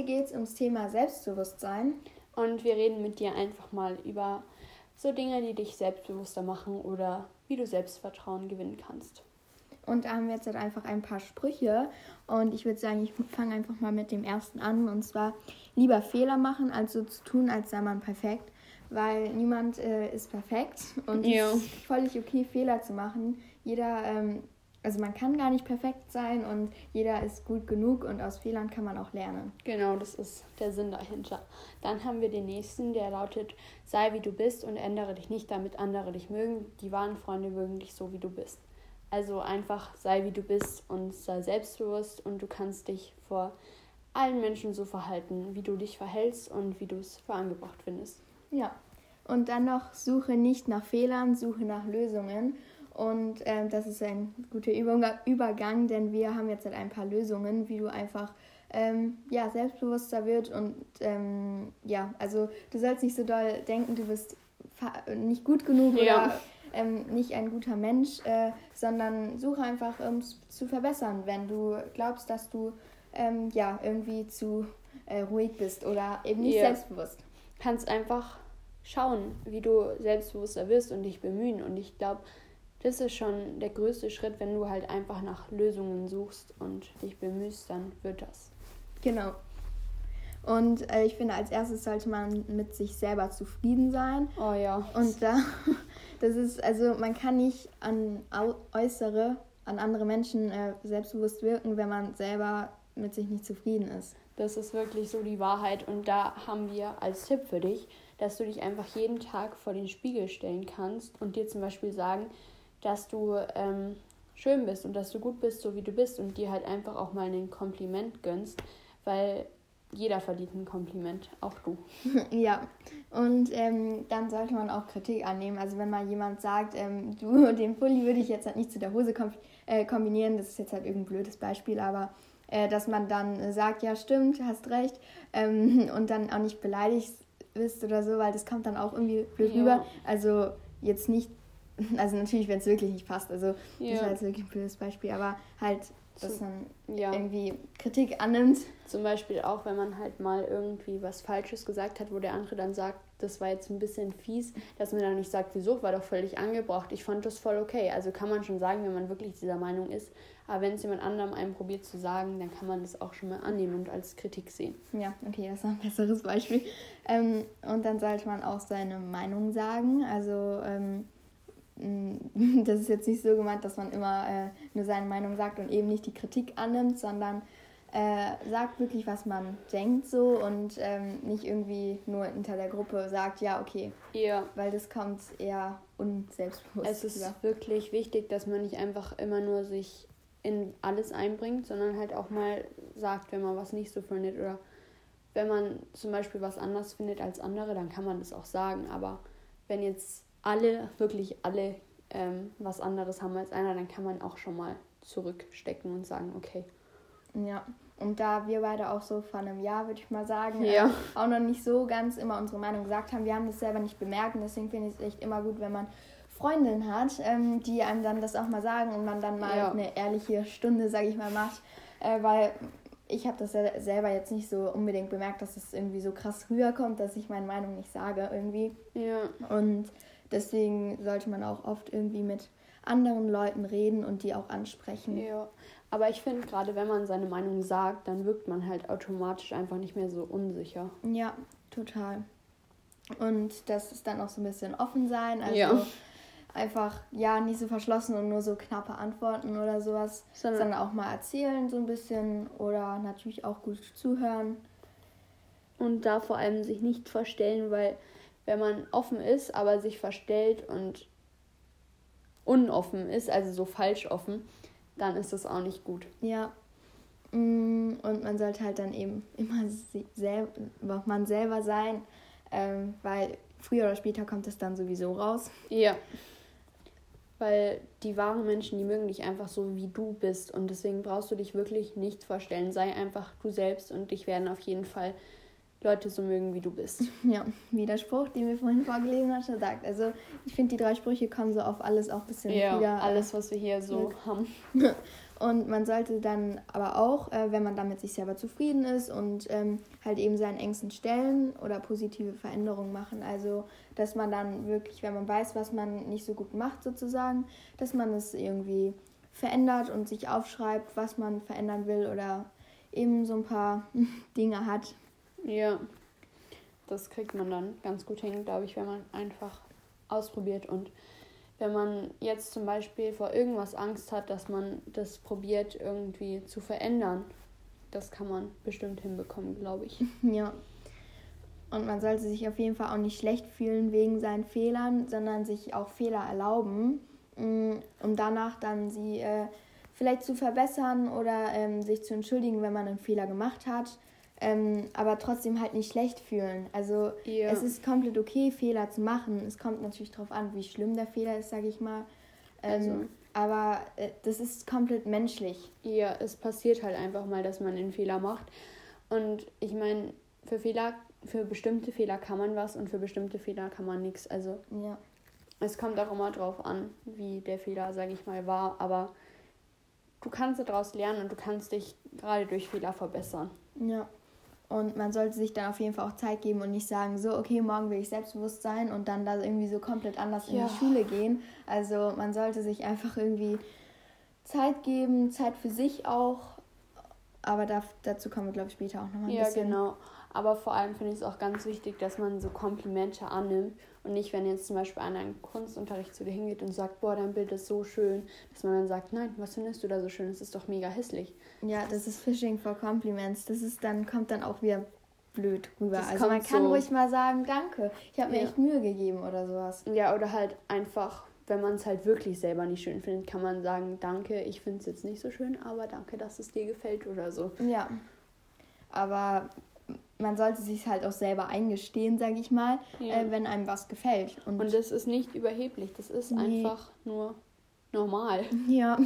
Heute geht es ums Thema Selbstbewusstsein. Und wir reden mit dir einfach mal über so Dinge, die dich selbstbewusster machen oder wie du Selbstvertrauen gewinnen kannst. Und da haben wir jetzt halt einfach ein paar Sprüche. Und ich würde sagen, ich fange einfach mal mit dem ersten an. Und zwar lieber Fehler machen, als so zu tun, als sei man perfekt. Weil niemand äh, ist perfekt. Und es ist völlig okay, Fehler zu machen. Jeder, ähm, also man kann gar nicht perfekt sein und jeder ist gut genug und aus Fehlern kann man auch lernen. Genau, das ist der Sinn dahinter. Dann haben wir den nächsten, der lautet, sei wie du bist und ändere dich nicht, damit andere dich mögen. Die wahren Freunde mögen dich so, wie du bist. Also einfach sei wie du bist und sei selbstbewusst und du kannst dich vor allen Menschen so verhalten, wie du dich verhältst und wie du es für angebracht findest. Ja. Und dann noch suche nicht nach Fehlern, suche nach Lösungen. Und ähm, das ist ein guter Übergang, denn wir haben jetzt halt ein paar Lösungen, wie du einfach ähm, ja, selbstbewusster wird und ähm, ja, also du sollst nicht so doll denken, du bist nicht gut genug ja. oder ähm, nicht ein guter Mensch, äh, sondern suche einfach, um es zu verbessern, wenn du glaubst, dass du ähm, ja irgendwie zu äh, ruhig bist oder eben nicht yeah. selbstbewusst. Kannst einfach schauen, wie du selbstbewusster wirst und dich bemühen. Und ich glaube, das ist schon der größte Schritt, wenn du halt einfach nach Lösungen suchst und dich bemühst, dann wird das. Genau. Und äh, ich finde, als erstes sollte man mit sich selber zufrieden sein. Oh ja. Und da, das ist, also man kann nicht an äußere, an andere Menschen äh, selbstbewusst wirken, wenn man selber mit sich nicht zufrieden ist. Das ist wirklich so die Wahrheit. Und da haben wir als Tipp für dich, dass du dich einfach jeden Tag vor den Spiegel stellen kannst und dir zum Beispiel sagen, dass du ähm, schön bist und dass du gut bist, so wie du bist und dir halt einfach auch mal ein Kompliment gönnst, weil jeder verdient ein Kompliment, auch du. ja, und ähm, dann sollte man auch Kritik annehmen. Also wenn mal jemand sagt, ähm, du, den Pulli würde ich jetzt halt nicht zu der Hose äh, kombinieren, das ist jetzt halt irgendein blödes Beispiel, aber äh, dass man dann sagt, ja stimmt, hast recht ähm, und dann auch nicht beleidigt bist oder so, weil das kommt dann auch irgendwie blöd ja. rüber. Also jetzt nicht, also natürlich, wenn es wirklich nicht passt, also ja. das war jetzt wirklich ein blödes Beispiel, aber halt dass man ja. irgendwie Kritik annimmt. Zum Beispiel auch, wenn man halt mal irgendwie was Falsches gesagt hat, wo der andere dann sagt, das war jetzt ein bisschen fies, dass man dann nicht sagt, wieso, war doch völlig angebracht. Ich fand das voll okay. Also kann man schon sagen, wenn man wirklich dieser Meinung ist. Aber wenn es jemand anderem einem probiert zu sagen, dann kann man das auch schon mal annehmen und als Kritik sehen. Ja, okay, das ist ein besseres Beispiel. Ähm, und dann sollte man auch seine Meinung sagen. Also ähm, das ist jetzt nicht so gemeint, dass man immer äh, nur seine Meinung sagt und eben nicht die Kritik annimmt, sondern äh, sagt wirklich, was man denkt so und ähm, nicht irgendwie nur hinter der Gruppe sagt, ja, okay. Ja. Weil das kommt eher unselbstbewusst. Es ist über. wirklich wichtig, dass man nicht einfach immer nur sich in alles einbringt, sondern halt auch mal sagt, wenn man was nicht so findet oder wenn man zum Beispiel was anders findet als andere, dann kann man das auch sagen. Aber wenn jetzt alle, wirklich alle ähm, was anderes haben als einer, dann kann man auch schon mal zurückstecken und sagen, okay. Ja, und da wir beide auch so vor einem Jahr, würde ich mal sagen, ja. äh, auch noch nicht so ganz immer unsere Meinung gesagt haben, wir haben das selber nicht bemerkt und deswegen finde ich es echt immer gut, wenn man Freundinnen hat, ähm, die einem dann das auch mal sagen und man dann mal ja. eine ehrliche Stunde, sage ich mal, macht, äh, weil ich habe das selber jetzt nicht so unbedingt bemerkt, dass es irgendwie so krass rüberkommt, dass ich meine Meinung nicht sage irgendwie. Ja. Und Deswegen sollte man auch oft irgendwie mit anderen Leuten reden und die auch ansprechen. Ja, aber ich finde, gerade wenn man seine Meinung sagt, dann wirkt man halt automatisch einfach nicht mehr so unsicher. Ja, total. Und das ist dann auch so ein bisschen offen sein. Also ja. einfach, ja, nicht so verschlossen und nur so knappe Antworten oder sowas, sondern, sondern auch mal erzählen so ein bisschen oder natürlich auch gut zuhören. Und da vor allem sich nicht verstellen, weil wenn man offen ist, aber sich verstellt und unoffen ist, also so falsch offen, dann ist das auch nicht gut. Ja. Mm, und man sollte halt dann eben immer selber, man selber sein, ähm, weil früher oder später kommt es dann sowieso raus. Ja. Weil die wahren Menschen, die mögen dich einfach so, wie du bist. Und deswegen brauchst du dich wirklich nicht vorstellen. Sei einfach du selbst und dich werden auf jeden Fall Leute so mögen, wie du bist. Ja, wie der Spruch, den wir vorhin vorgelesen haben, sagt. Also ich finde, die drei Sprüche kommen so auf alles auch ein bisschen ja, wieder. äh, alles, was wir hier so haben. Und man sollte dann aber auch, äh, wenn man damit sich selber zufrieden ist und ähm, halt eben seinen Ängsten stellen oder positive Veränderungen machen. Also, dass man dann wirklich, wenn man weiß, was man nicht so gut macht sozusagen, dass man es irgendwie verändert und sich aufschreibt, was man verändern will oder eben so ein paar Dinge hat. Ja, das kriegt man dann ganz gut hin, glaube ich, wenn man einfach ausprobiert und wenn man jetzt zum Beispiel vor irgendwas Angst hat, dass man das probiert irgendwie zu verändern. Das kann man bestimmt hinbekommen, glaube ich. Ja. Und man sollte sich auf jeden Fall auch nicht schlecht fühlen wegen seinen Fehlern, sondern sich auch Fehler erlauben, mm, um danach dann sie äh, vielleicht zu verbessern oder ähm, sich zu entschuldigen, wenn man einen Fehler gemacht hat. Ähm, aber trotzdem halt nicht schlecht fühlen. Also ja. es ist komplett okay, Fehler zu machen. Es kommt natürlich darauf an, wie schlimm der Fehler ist, sage ich mal. Ähm, also. Aber äh, das ist komplett menschlich. Ja, es passiert halt einfach mal, dass man einen Fehler macht. Und ich meine, für Fehler, für bestimmte Fehler kann man was und für bestimmte Fehler kann man nichts. Also ja. es kommt auch immer drauf an, wie der Fehler, sage ich mal, war. Aber du kannst daraus lernen und du kannst dich gerade durch Fehler verbessern. Ja. Und man sollte sich dann auf jeden Fall auch Zeit geben und nicht sagen, so, okay, morgen will ich selbstbewusst sein und dann da irgendwie so komplett anders ja. in die Schule gehen. Also man sollte sich einfach irgendwie Zeit geben, Zeit für sich auch. Aber da, dazu kommen wir, glaube ich, später auch nochmal ein ja, bisschen. Ja, genau. Aber vor allem finde ich es auch ganz wichtig, dass man so Komplimente annimmt und nicht, wenn jetzt zum Beispiel einer im Kunstunterricht zu dir hingeht und sagt, boah, dein Bild ist so schön, dass man dann sagt, nein, was findest du da so schön? Das ist doch mega hässlich. Ja, das ist Fishing for Compliments. Das ist dann, kommt dann auch wieder blöd rüber. Das also man kann so ruhig mal sagen, danke, ich habe mir ja. echt Mühe gegeben oder sowas. Ja, oder halt einfach, wenn man es halt wirklich selber nicht schön findet, kann man sagen, danke, ich finde es jetzt nicht so schön, aber danke, dass es dir gefällt oder so. Ja. Aber man sollte sich halt auch selber eingestehen, sage ich mal, ja. äh, wenn einem was gefällt. Und, und das ist nicht überheblich, das ist nee. einfach nur normal. Ja.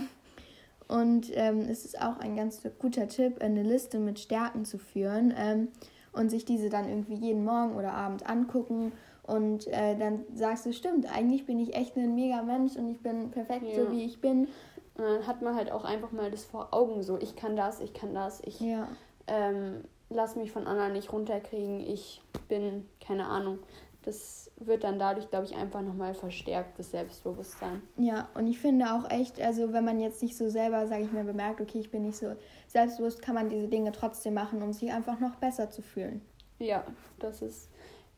Und ähm, es ist auch ein ganz guter Tipp, eine Liste mit Stärken zu führen ähm, und sich diese dann irgendwie jeden Morgen oder Abend angucken. Und äh, dann sagst du, stimmt, eigentlich bin ich echt ein mega Mensch und ich bin perfekt ja. so, wie ich bin. Und dann hat man halt auch einfach mal das vor Augen so, ich kann das, ich kann das, ich ja. ähm, lass mich von anderen nicht runterkriegen, ich bin, keine Ahnung. Das wird dann dadurch, glaube ich, einfach nochmal verstärkt, das Selbstbewusstsein. Ja, und ich finde auch echt, also wenn man jetzt nicht so selber, sage ich mir, bemerkt, okay, ich bin nicht so selbstbewusst, kann man diese Dinge trotzdem machen, um sich einfach noch besser zu fühlen. Ja, das ist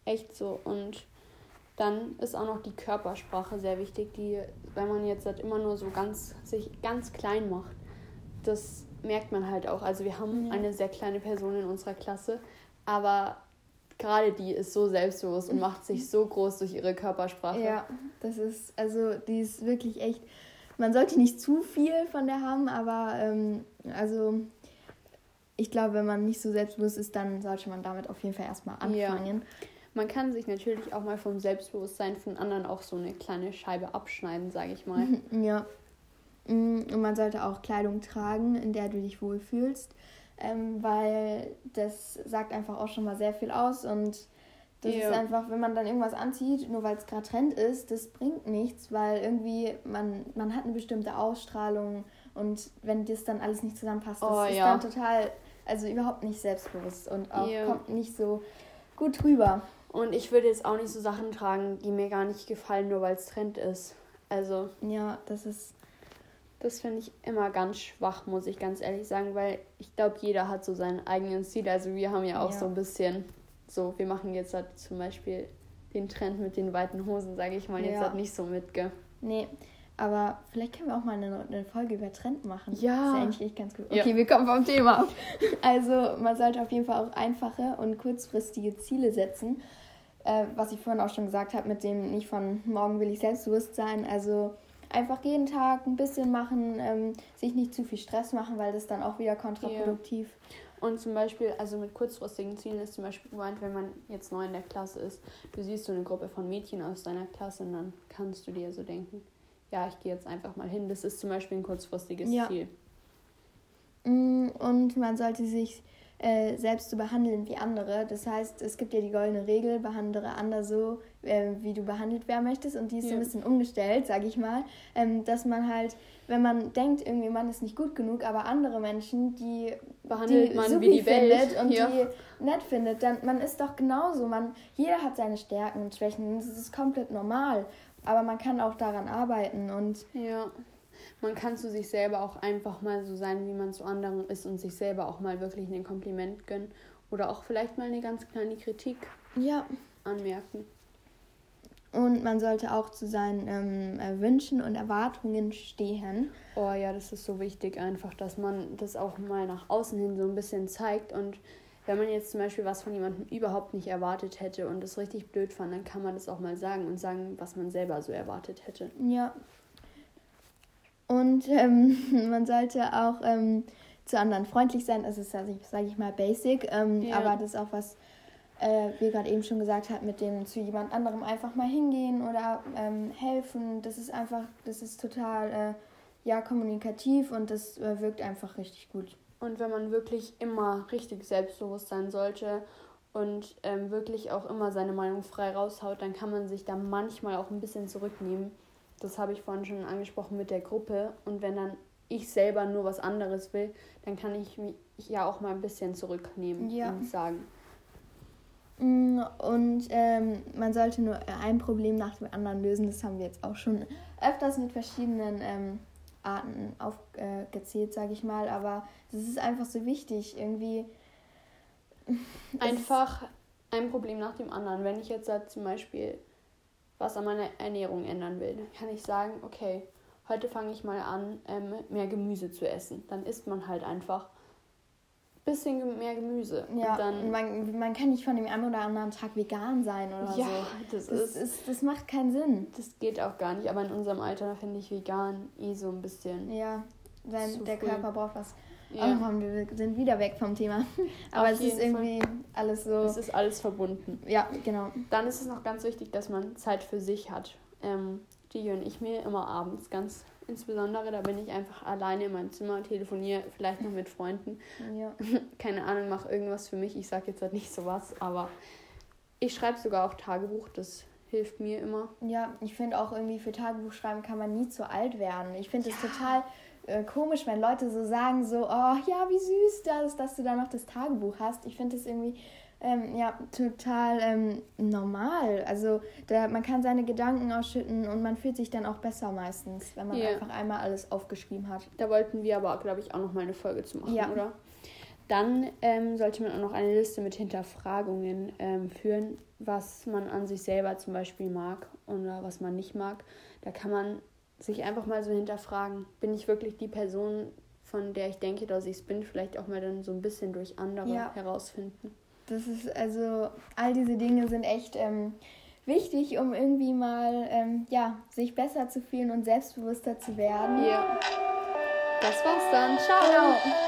echt so. Und dann ist auch noch die Körpersprache sehr wichtig, die, wenn man jetzt halt immer nur so ganz, sich ganz klein macht, das merkt man halt auch. Also wir haben ja. eine sehr kleine Person in unserer Klasse, aber gerade die ist so selbstbewusst und macht sich so groß durch ihre Körpersprache. Ja, das ist, also die ist wirklich echt, man sollte nicht zu viel von der haben, aber ähm, also ich glaube, wenn man nicht so selbstbewusst ist, dann sollte man damit auf jeden Fall erstmal anfangen. Ja. Man kann sich natürlich auch mal vom Selbstbewusstsein von anderen auch so eine kleine Scheibe abschneiden, sage ich mal. ja. Mm, und man sollte auch Kleidung tragen, in der du dich wohlfühlst, ähm, weil das sagt einfach auch schon mal sehr viel aus und das ja. ist einfach, wenn man dann irgendwas anzieht, nur weil es gerade Trend ist, das bringt nichts, weil irgendwie man, man hat eine bestimmte Ausstrahlung und wenn das dann alles nicht zusammenpasst, das oh, ist ja. dann total, also überhaupt nicht selbstbewusst und auch ja. kommt nicht so gut rüber. Und ich würde jetzt auch nicht so Sachen tragen, die mir gar nicht gefallen, nur weil es Trend ist. Also. Ja, das ist das finde ich immer ganz schwach, muss ich ganz ehrlich sagen, weil ich glaube, jeder hat so seinen eigenen Stil. Also wir haben ja auch ja. so ein bisschen so, wir machen jetzt halt zum Beispiel den Trend mit den weiten Hosen, sage ich mal, jetzt ja. halt nicht so mitge. Nee, aber vielleicht können wir auch mal eine, eine Folge über Trend machen. Ja. Das ist eigentlich echt ganz gut. Okay, ja. wir kommen vom Thema ab. Also man sollte auf jeden Fall auch einfache und kurzfristige Ziele setzen. Äh, was ich vorhin auch schon gesagt habe, mit dem nicht von morgen will ich selbstbewusst sein. Also einfach jeden Tag ein bisschen machen, ähm, sich nicht zu viel Stress machen, weil das dann auch wieder kontraproduktiv. Yeah. Und zum Beispiel, also mit kurzfristigen Zielen ist zum Beispiel gemeint, wenn man jetzt neu in der Klasse ist, du siehst so eine Gruppe von Mädchen aus deiner Klasse und dann kannst du dir so denken, ja, ich gehe jetzt einfach mal hin. Das ist zum Beispiel ein kurzfristiges ja. Ziel. Mm, und man sollte sich äh, selbst zu behandeln wie andere. Das heißt, es gibt ja die goldene Regel, behandle andere so, äh, wie du behandelt werden möchtest. Und die ist ja. so ein bisschen umgestellt, sage ich mal, ähm, dass man halt, wenn man denkt, irgendwie man ist nicht gut genug, aber andere Menschen, die behandelt die man wie die Welt und ja. die nett findet, dann man ist doch genauso. Man, jeder hat seine Stärken und Schwächen. Das ist komplett normal. Aber man kann auch daran arbeiten und ja man kann zu sich selber auch einfach mal so sein, wie man zu anderen ist und sich selber auch mal wirklich ein Kompliment gönnen oder auch vielleicht mal eine ganz kleine Kritik ja. anmerken. Und man sollte auch zu seinen ähm, äh, Wünschen und Erwartungen stehen. Oh ja, das ist so wichtig einfach, dass man das auch mal nach außen hin so ein bisschen zeigt. Und wenn man jetzt zum Beispiel was von jemandem überhaupt nicht erwartet hätte und es richtig blöd fand, dann kann man das auch mal sagen und sagen, was man selber so erwartet hätte. Ja, und ähm, man sollte auch ähm, zu anderen freundlich sein. Das ist, sage ich mal, basic. Ähm, ja. Aber das ist auch was, äh, wie gerade eben schon gesagt hat, mit dem zu jemand anderem einfach mal hingehen oder ähm, helfen. Das ist einfach, das ist total äh, ja, kommunikativ und das äh, wirkt einfach richtig gut. Und wenn man wirklich immer richtig selbstbewusst sein sollte und ähm, wirklich auch immer seine Meinung frei raushaut, dann kann man sich da manchmal auch ein bisschen zurücknehmen das habe ich vorhin schon angesprochen mit der Gruppe. Und wenn dann ich selber nur was anderes will, dann kann ich mich ja auch mal ein bisschen zurücknehmen ja. und sagen. Mm, und ähm, man sollte nur ein Problem nach dem anderen lösen. Das haben wir jetzt auch schon öfters mit verschiedenen ähm, Arten aufgezählt, äh, sage ich mal. Aber das ist einfach so wichtig, irgendwie. Einfach ein Problem nach dem anderen. Wenn ich jetzt zum Beispiel was an meiner Ernährung ändern will, dann kann ich sagen, okay, heute fange ich mal an, ähm, mehr Gemüse zu essen. Dann isst man halt einfach ein bisschen mehr Gemüse. Ja, und dann, man, man kann nicht von dem einen oder anderen Tag vegan sein oder ja, so. Das, das, ist, das macht keinen Sinn. Das geht auch gar nicht, aber in unserem Alter finde ich vegan eh so ein bisschen. Ja, sein, der früh. Körper braucht was. Ja. Oh, wir sind wieder weg vom Thema. Aber es ist irgendwie Fall. alles so. Es ist alles verbunden. Ja, genau. Dann ist es noch ganz wichtig, dass man Zeit für sich hat. Ähm, die gönne ich mir immer abends ganz insbesondere. Da bin ich einfach alleine in meinem Zimmer, telefoniere vielleicht noch mit Freunden. Ja. Keine Ahnung, mache irgendwas für mich. Ich sage jetzt halt nicht sowas, aber ich schreibe sogar auch Tagebuch. Das hilft mir immer. Ja, ich finde auch irgendwie für Tagebuch schreiben kann man nie zu alt werden. Ich finde es ja. total äh, komisch, wenn Leute so sagen, so, oh ja, wie süß das, dass du da noch das Tagebuch hast. Ich finde das irgendwie ähm, ja, total ähm, normal. Also da, man kann seine Gedanken ausschütten und man fühlt sich dann auch besser meistens, wenn man yeah. einfach einmal alles aufgeschrieben hat. Da wollten wir aber, glaube ich, auch noch mal eine Folge zu machen, ja. oder? Dann ähm, sollte man auch noch eine Liste mit Hinterfragungen ähm, führen, was man an sich selber zum Beispiel mag oder was man nicht mag. Da kann man sich einfach mal so hinterfragen, bin ich wirklich die Person, von der ich denke, dass ich es bin, vielleicht auch mal dann so ein bisschen durch andere ja. herausfinden. Das ist also, all diese Dinge sind echt ähm, wichtig, um irgendwie mal, ähm, ja, sich besser zu fühlen und selbstbewusster zu werden. Ja. Das war's dann. Ciao. Ciao. Tschüss.